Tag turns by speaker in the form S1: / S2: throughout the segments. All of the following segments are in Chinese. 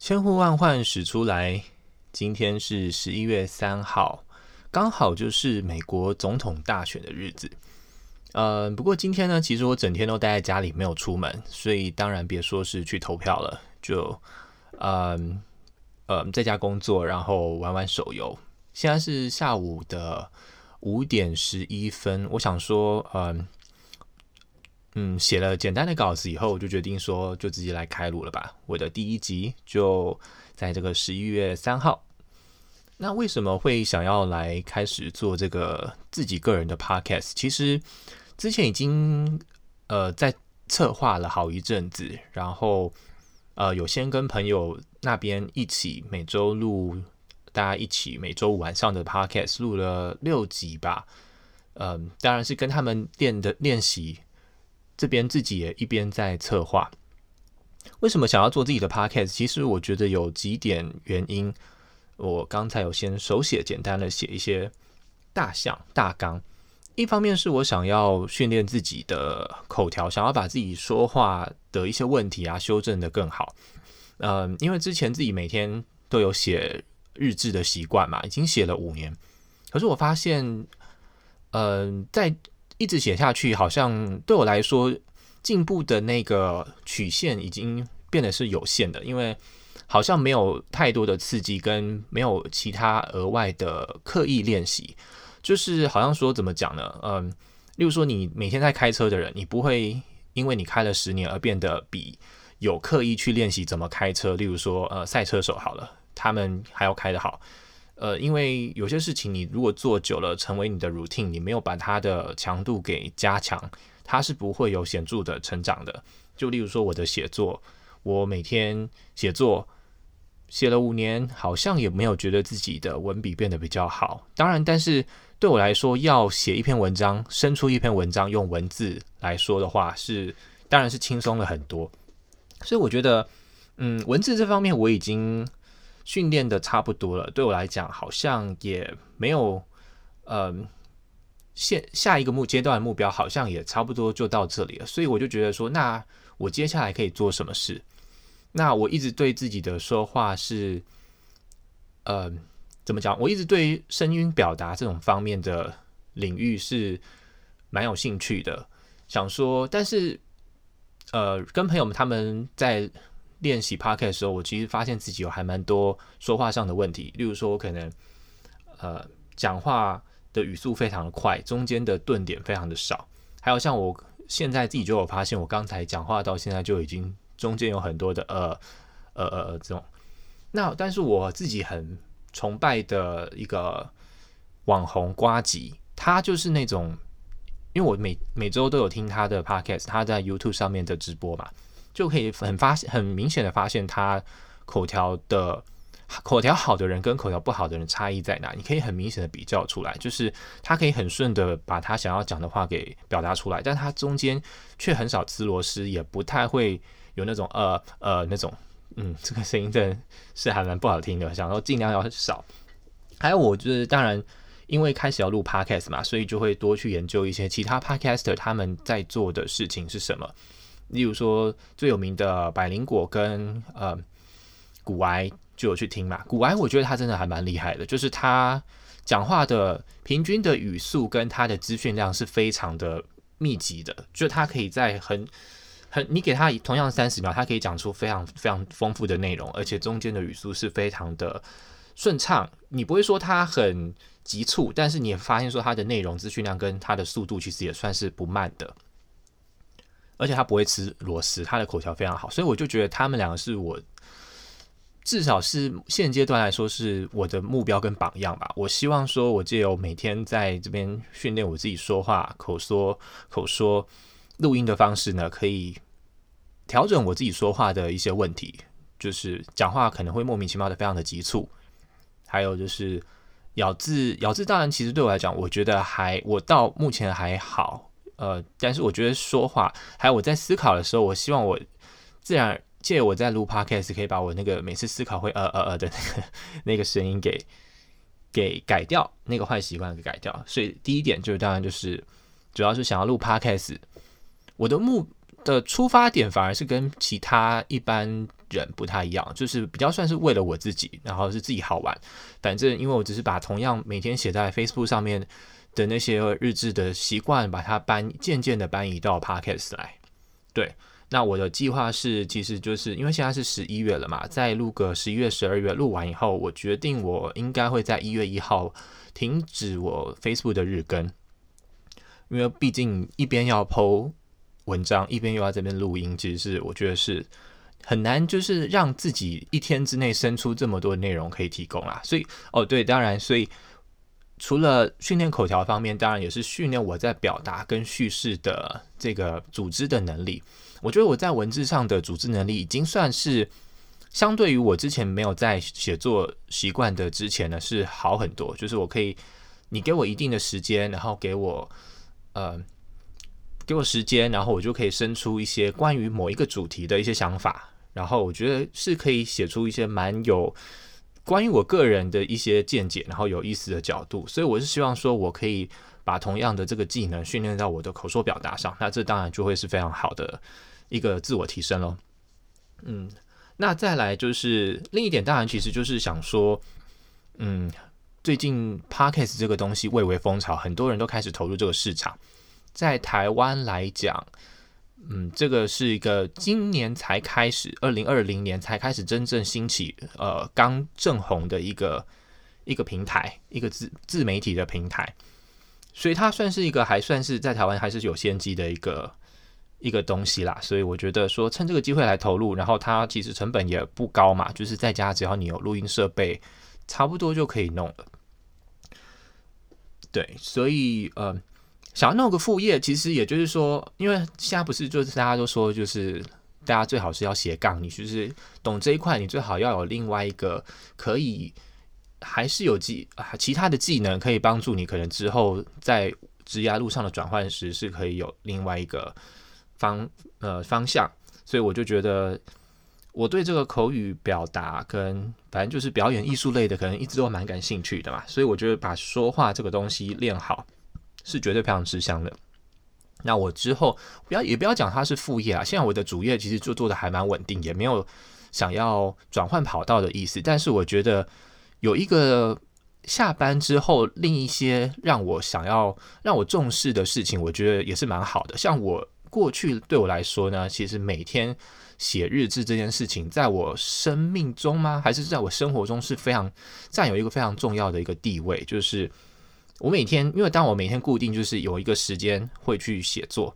S1: 千呼万唤始出来，今天是十一月三号，刚好就是美国总统大选的日子。呃，不过今天呢，其实我整天都待在家里，没有出门，所以当然别说是去投票了，就嗯呃在家工作，然后玩玩手游。现在是下午的五点十一分，我想说，嗯。嗯，写了简单的稿子以后，我就决定说，就直接来开录了吧。我的第一集就在这个十一月三号。那为什么会想要来开始做这个自己个人的 podcast？其实之前已经呃在策划了好一阵子，然后呃有先跟朋友那边一起每周录，大家一起每周五晚上的 podcast 录了六集吧。嗯、当然是跟他们练的练习。这边自己也一边在策划，为什么想要做自己的 podcast？其实我觉得有几点原因。我刚才有先手写简单的写一些大项大纲，一方面是我想要训练自己的口条，想要把自己说话的一些问题啊修正得更好。嗯，因为之前自己每天都有写日志的习惯嘛，已经写了五年，可是我发现，嗯，在一直写下去，好像对我来说进步的那个曲线已经变得是有限的，因为好像没有太多的刺激，跟没有其他额外的刻意练习，就是好像说怎么讲呢？嗯，例如说你每天在开车的人，你不会因为你开了十年而变得比有刻意去练习怎么开车，例如说呃赛车手好了，他们还要开得好。呃，因为有些事情你如果做久了，成为你的 routine，你没有把它的强度给加强，它是不会有显著的成长的。就例如说我的写作，我每天写作写了五年，好像也没有觉得自己的文笔变得比较好。当然，但是对我来说，要写一篇文章，生出一篇文章，用文字来说的话，是当然是轻松了很多。所以我觉得，嗯，文字这方面我已经。训练的差不多了，对我来讲好像也没有，嗯，现下一个目阶段的目标好像也差不多就到这里了，所以我就觉得说，那我接下来可以做什么事？那我一直对自己的说话是，嗯，怎么讲？我一直对声音表达这种方面的领域是蛮有兴趣的，想说，但是，呃，跟朋友们他们在。练习 Podcast 的时候，我其实发现自己有还蛮多说话上的问题。例如说，我可能呃讲话的语速非常的快，中间的顿点非常的少。还有像我现在自己就有发现，我刚才讲话到现在就已经中间有很多的呃呃呃这种。那但是我自己很崇拜的一个网红瓜吉，他就是那种，因为我每每周都有听他的 Podcast，他在 YouTube 上面的直播嘛。就可以很发现、很明显的发现，他口条的口条好的人跟口条不好的人差异在哪？你可以很明显的比较出来，就是他可以很顺的把他想要讲的话给表达出来，但他中间却很少吃螺丝，也不太会有那种呃呃那种嗯，这个声音真的是还蛮不好听的，想说尽量要少。还有我就是当然因为开始要录 podcast 嘛，所以就会多去研究一些其他 podcaster 他们在做的事情是什么。例如说最有名的百灵果跟呃古埃就有去听嘛，古埃我觉得他真的还蛮厉害的，就是他讲话的平均的语速跟他的资讯量是非常的密集的，就他可以在很很你给他同样三十秒，他可以讲出非常非常丰富的内容，而且中间的语速是非常的顺畅，你不会说他很急促，但是你也发现说他的内容资讯量跟他的速度其实也算是不慢的。而且他不会吃螺丝，他的口条非常好，所以我就觉得他们两个是我至少是现阶段来说是我的目标跟榜样吧。我希望说，我借由每天在这边训练我自己说话、口说、口说录音的方式呢，可以调整我自己说话的一些问题，就是讲话可能会莫名其妙的非常的急促，还有就是咬字，咬字当然其实对我来讲，我觉得还我到目前还好。呃，但是我觉得说话，还有我在思考的时候，我希望我自然借我在录 podcast 可以把我那个每次思考会呃呃呃的那个那个声音给给改掉，那个坏习惯给改掉。所以第一点就是，当然就是主要是想要录 podcast。我的目的出发点反而是跟其他一般人不太一样，就是比较算是为了我自己，然后是自己好玩。反正因为我只是把同样每天写在 Facebook 上面的那些日志的习惯，把它搬渐渐的搬移到 Podcast 来。对，那我的计划是，其实就是因为现在是十一月了嘛，再录个十一月、十二月，录完以后，我决定我应该会在一月一号停止我 Facebook 的日更，因为毕竟一边要 po 文章，一边又要这边录音，其实是我觉得是很难，就是让自己一天之内生出这么多内容可以提供啦。所以，哦，对，当然，所以除了训练口条方面，当然也是训练我在表达跟叙事的这个组织的能力。我觉得我在文字上的组织能力已经算是相对于我之前没有在写作习惯的之前呢，是好很多。就是我可以，你给我一定的时间，然后给我，呃。给我时间，然后我就可以生出一些关于某一个主题的一些想法，然后我觉得是可以写出一些蛮有关于我个人的一些见解，然后有意思的角度。所以我是希望说，我可以把同样的这个技能训练到我的口说表达上，那这当然就会是非常好的一个自我提升喽。嗯，那再来就是另一点，当然其实就是想说，嗯，最近 Podcast 这个东西蔚为风潮，很多人都开始投入这个市场。在台湾来讲，嗯，这个是一个今年才开始，二零二零年才开始真正兴起，呃，刚正红的一个一个平台，一个自自媒体的平台，所以它算是一个还算是在台湾还是有先机的一个一个东西啦。所以我觉得说趁这个机会来投入，然后它其实成本也不高嘛，就是在家只要你有录音设备，差不多就可以弄了。对，所以呃。想要弄个副业，其实也就是说，因为现在不是就是大家都说，就是大家最好是要斜杠，你就是懂这一块，你最好要有另外一个可以还是有技啊其他的技能可以帮助你，可能之后在职业路上的转换时是可以有另外一个方呃方向。所以我就觉得我对这个口语表达跟反正就是表演艺术类的，可能一直都蛮感兴趣的嘛。所以我觉得把说话这个东西练好。是绝对非常吃香的。那我之后不要也不要讲它是副业啊。现在我的主业其实就做的还蛮稳定，也没有想要转换跑道的意思。但是我觉得有一个下班之后另一些让我想要让我重视的事情，我觉得也是蛮好的。像我过去对我来说呢，其实每天写日志这件事情，在我生命中吗？还是在我生活中是非常占有一个非常重要的一个地位，就是。我每天，因为当我每天固定就是有一个时间会去写作，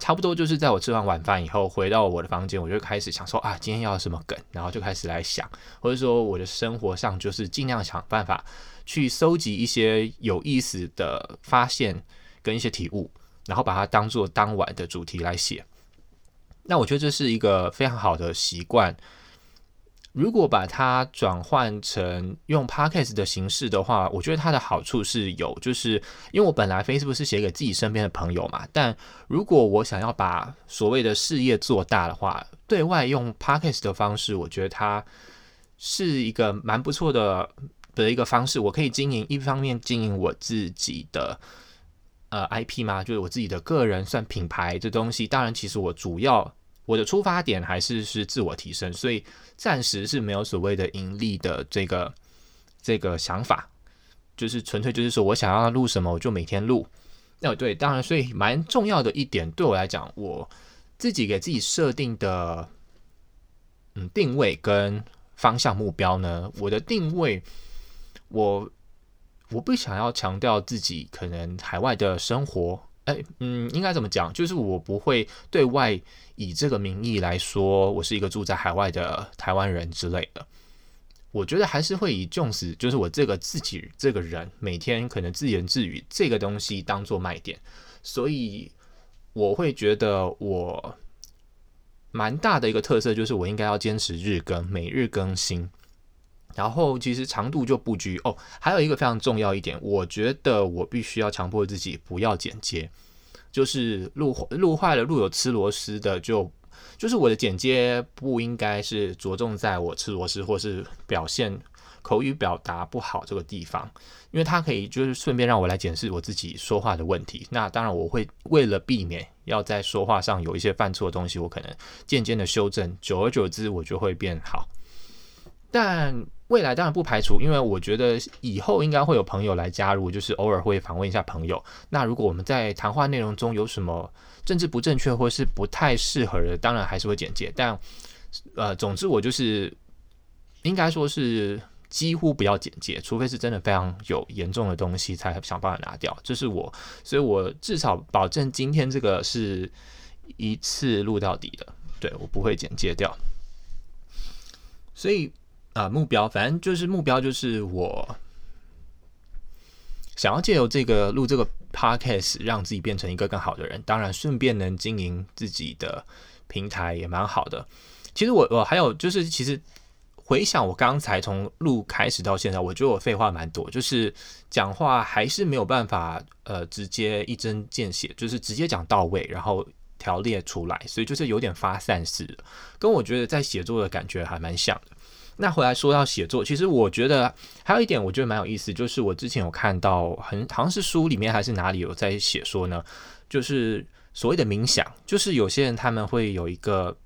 S1: 差不多就是在我吃完晚饭以后回到我的房间，我就开始想说啊，今天要什么梗，然后就开始来想，或者说我的生活上就是尽量想办法去搜集一些有意思的发现跟一些体悟，然后把它当做当晚的主题来写。那我觉得这是一个非常好的习惯。如果把它转换成用 Podcast 的形式的话，我觉得它的好处是有，就是因为我本来 Facebook 是写给自己身边的朋友嘛，但如果我想要把所谓的事业做大的话，对外用 Podcast 的方式，我觉得它是一个蛮不错的的一个方式。我可以经营一方面经营我自己的呃 IP 嘛，就是我自己的个人算品牌这东西。当然，其实我主要。我的出发点还是是自我提升，所以暂时是没有所谓的盈利的这个这个想法，就是纯粹就是说我想要录什么我就每天录。那对，当然，所以蛮重要的一点对我来讲，我自己给自己设定的嗯定位跟方向目标呢，我的定位我我不想要强调自己可能海外的生活。哎，嗯，应该怎么讲？就是我不会对外以这个名义来说，我是一个住在海外的台湾人之类的。我觉得还是会以 Jones，就是我这个自己这个人，每天可能自言自语这个东西当做卖点。所以我会觉得我蛮大的一个特色，就是我应该要坚持日更，每日更新。然后其实长度就不拘哦，还有一个非常重要一点，我觉得我必须要强迫自己不要剪接，就是录录坏了，录有吃螺丝的就就是我的剪接不应该是着重在我吃螺丝或是表现口语表达不好这个地方，因为它可以就是顺便让我来检视我自己说话的问题。那当然我会为了避免要在说话上有一些犯错的东西，我可能渐渐的修正，久而久之我就会变好。但未来当然不排除，因为我觉得以后应该会有朋友来加入，就是偶尔会访问一下朋友。那如果我们在谈话内容中有什么政治不正确或是不太适合的，当然还是会简介。但呃，总之我就是应该说是几乎不要简介，除非是真的非常有严重的东西，才想办法拿掉。这是我，所以我至少保证今天这个是一次录到底的，对，我不会简介掉。所以。啊，目标反正就是目标，就是我想要借由这个录这个 podcast，让自己变成一个更好的人。当然，顺便能经营自己的平台也蛮好的。其实我我还有就是，其实回想我刚才从录开始到现在，我觉得我废话蛮多，就是讲话还是没有办法呃直接一针见血，就是直接讲到位，然后条列出来，所以就是有点发散式，跟我觉得在写作的感觉还蛮像的。那回来说到写作，其实我觉得还有一点，我觉得蛮有意思，就是我之前有看到很好像是书里面还是哪里有在写说呢，就是所谓的冥想，就是有些人他们会有一个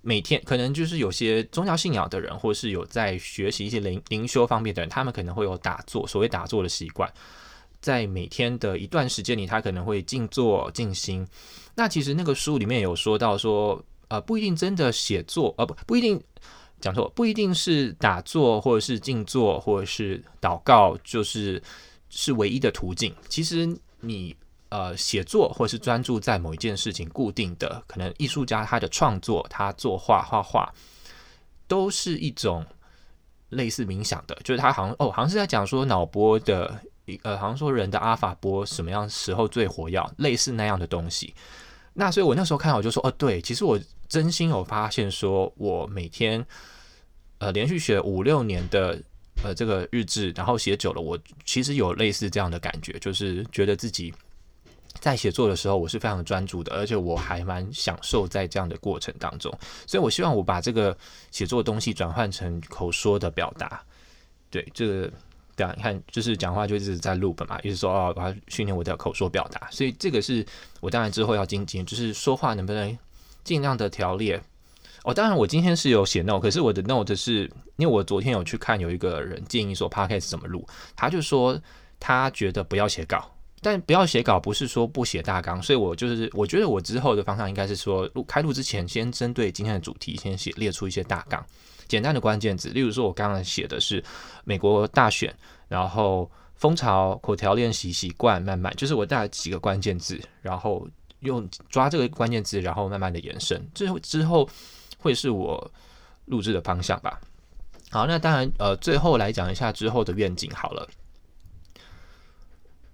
S1: 每天可能就是有些宗教信仰的人，或是有在学习一些灵灵修方面的人，他们可能会有打坐，所谓打坐的习惯，在每天的一段时间里，他可能会静坐静心。那其实那个书里面有说到说，呃，不一定真的写作，呃，不不一定。讲错，不一定是打坐，或者是静坐，或者是祷告，就是是唯一的途径。其实你呃写作，或是专注在某一件事情，固定的，可能艺术家他的创作，他作画画画，都是一种类似冥想的，就是他好像哦，好像是在讲说脑波的，一呃，好像说人的阿法波什么样时候最活跃，类似那样的东西。那所以我那时候看，我就说哦，对，其实我真心有发现，说我每天。呃，连续写五六年的呃这个日志，然后写久了，我其实有类似这样的感觉，就是觉得自己在写作的时候，我是非常专注的，而且我还蛮享受在这样的过程当中。所以我希望我把这个写作的东西转换成口说的表达。对，这个对啊，你看，就是讲话就一直在 loop 嘛，就是说哦，我要训练我的口说表达。所以这个是我当然之后要精进，就是说话能不能尽量的条列。哦，当然，我今天是有写 note，可是我的 note 是因为我昨天有去看，有一个人建议说 podcast 怎么录，他就说他觉得不要写稿，但不要写稿不是说不写大纲，所以我就是我觉得我之后的方向应该是说录开录之前先针对今天的主题先写列出一些大纲，简单的关键字，例如说我刚刚写的是美国大选，然后风潮、口条练习、习惯、慢慢，就是我带了几个关键字，然后用抓这个关键字，然后慢慢的延伸，之后之后。会是我录制的方向吧。好，那当然，呃，最后来讲一下之后的愿景好了。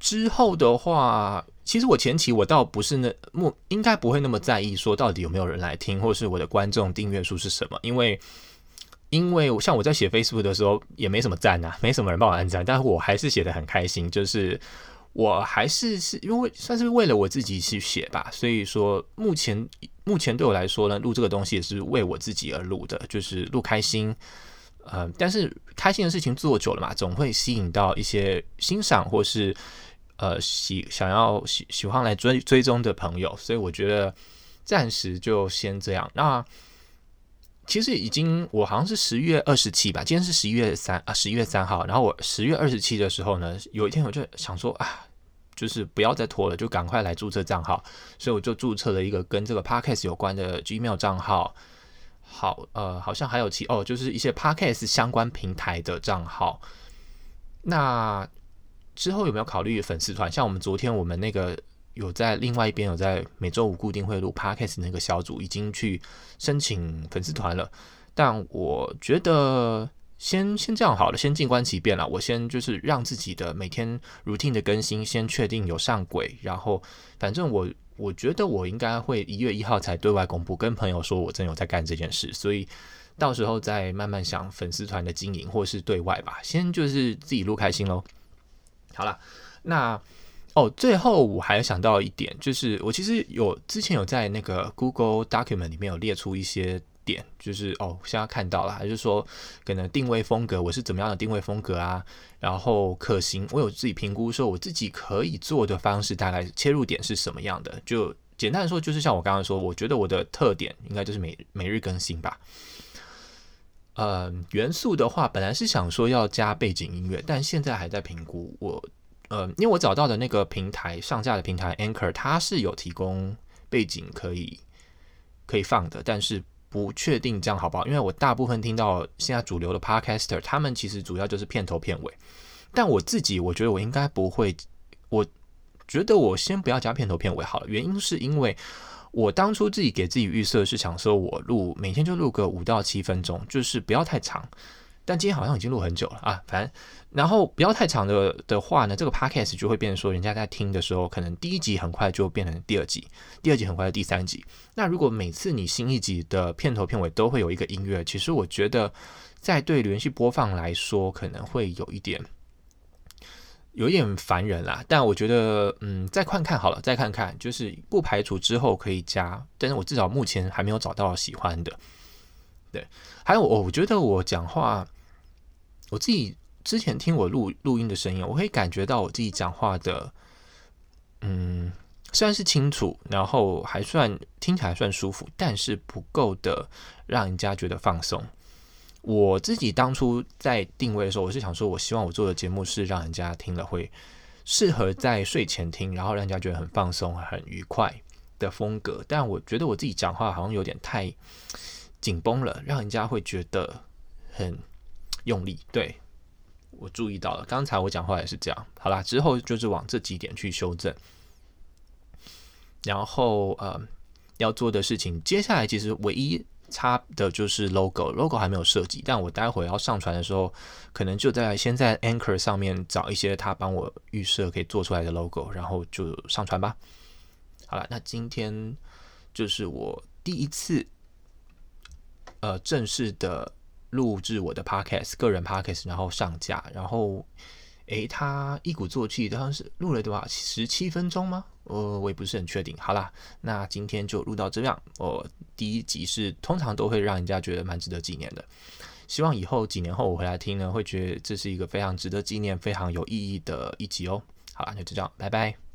S1: 之后的话，其实我前期我倒不是那么应该不会那么在意说到底有没有人来听，或是我的观众订阅数是什么，因为因为像我在写 Facebook 的时候也没什么赞啊，没什么人帮我按赞，但是我还是写得很开心，就是。我还是是因为算是为了我自己去写吧，所以说目前目前对我来说呢，录这个东西也是为我自己而录的，就是录开心。呃，但是开心的事情做久了嘛，总会吸引到一些欣赏或是呃喜想要喜喜欢来追追踪的朋友，所以我觉得暂时就先这样。那其实已经我好像是十月二十七吧，今天是十一月三啊，十一月三号。然后我十月二十七的时候呢，有一天我就想说啊。就是不要再拖了，就赶快来注册账号，所以我就注册了一个跟这个 podcast 有关的 Gmail 账号。好，呃，好像还有其哦，就是一些 podcast 相关平台的账号。那之后有没有考虑粉丝团？像我们昨天我们那个有在另外一边有在每周五固定会录 podcast 那个小组已经去申请粉丝团了，但我觉得。先先这样好了，先静观其变了。我先就是让自己的每天 routine 的更新先确定有上轨，然后反正我我觉得我应该会一月一号才对外公布，跟朋友说我真有在干这件事，所以到时候再慢慢想粉丝团的经营或是对外吧。先就是自己录开心喽。好了，那哦，最后我还想到一点，就是我其实有之前有在那个 Google Document 里面有列出一些点，就是哦，现在看到了，还是说可能定位风格，我是怎么样的定位风格啊？然后可行，我有自己评估说我自己可以做的方式，大概切入点是什么样的？就简单的说，就是像我刚刚说，我觉得我的特点应该就是每每日更新吧。呃，元素的话，本来是想说要加背景音乐，但现在还在评估。我呃，因为我找到的那个平台上架的平台 Anchor，它是有提供背景可以可以放的，但是不确定这样好不好？因为我大部分听到现在主流的 Podcaster，他们其实主要就是片头片尾，但我自己我觉得我应该不会，我觉得我先不要加片头片尾好了。原因是因为。我当初自己给自己预设是想说，我录每天就录个五到七分钟，就是不要太长。但今天好像已经录很久了啊，反正然后不要太长的的话呢，这个 podcast 就会变成说，人家在听的时候，可能第一集很快就变成第二集，第二集很快就第三集。那如果每次你新一集的片头片尾都会有一个音乐，其实我觉得在对连续播放来说，可能会有一点。有一点烦人啦，但我觉得，嗯，再看看好了，再看看，就是不排除之后可以加，但是我至少目前还没有找到喜欢的。对，还有我，我觉得我讲话，我自己之前听我录录音的声音，我可以感觉到我自己讲话的，嗯，虽然是清楚，然后还算听起来算舒服，但是不够的让人家觉得放松。我自己当初在定位的时候，我是想说，我希望我做的节目是让人家听了会适合在睡前听，然后让人家觉得很放松、很愉快的风格。但我觉得我自己讲话好像有点太紧绷了，让人家会觉得很用力。对，我注意到了，刚才我讲话也是这样。好啦，之后就是往这几点去修正。然后呃，要做的事情，接下来其实唯一。差的就是 logo，logo 还没有设计，但我待会要上传的时候，可能就在先在 Anchor 上面找一些他帮我预设可以做出来的 logo，然后就上传吧。好了，那今天就是我第一次，呃，正式的录制我的 podcast，个人 podcast，然后上架，然后。诶，他一鼓作气，好像是录了多少十七分钟吗？呃，我也不是很确定。好啦，那今天就录到这样。我第一集是通常都会让人家觉得蛮值得纪念的，希望以后几年后我回来听呢，会觉得这是一个非常值得纪念、非常有意义的一集哦。好啦，那就这样，拜拜。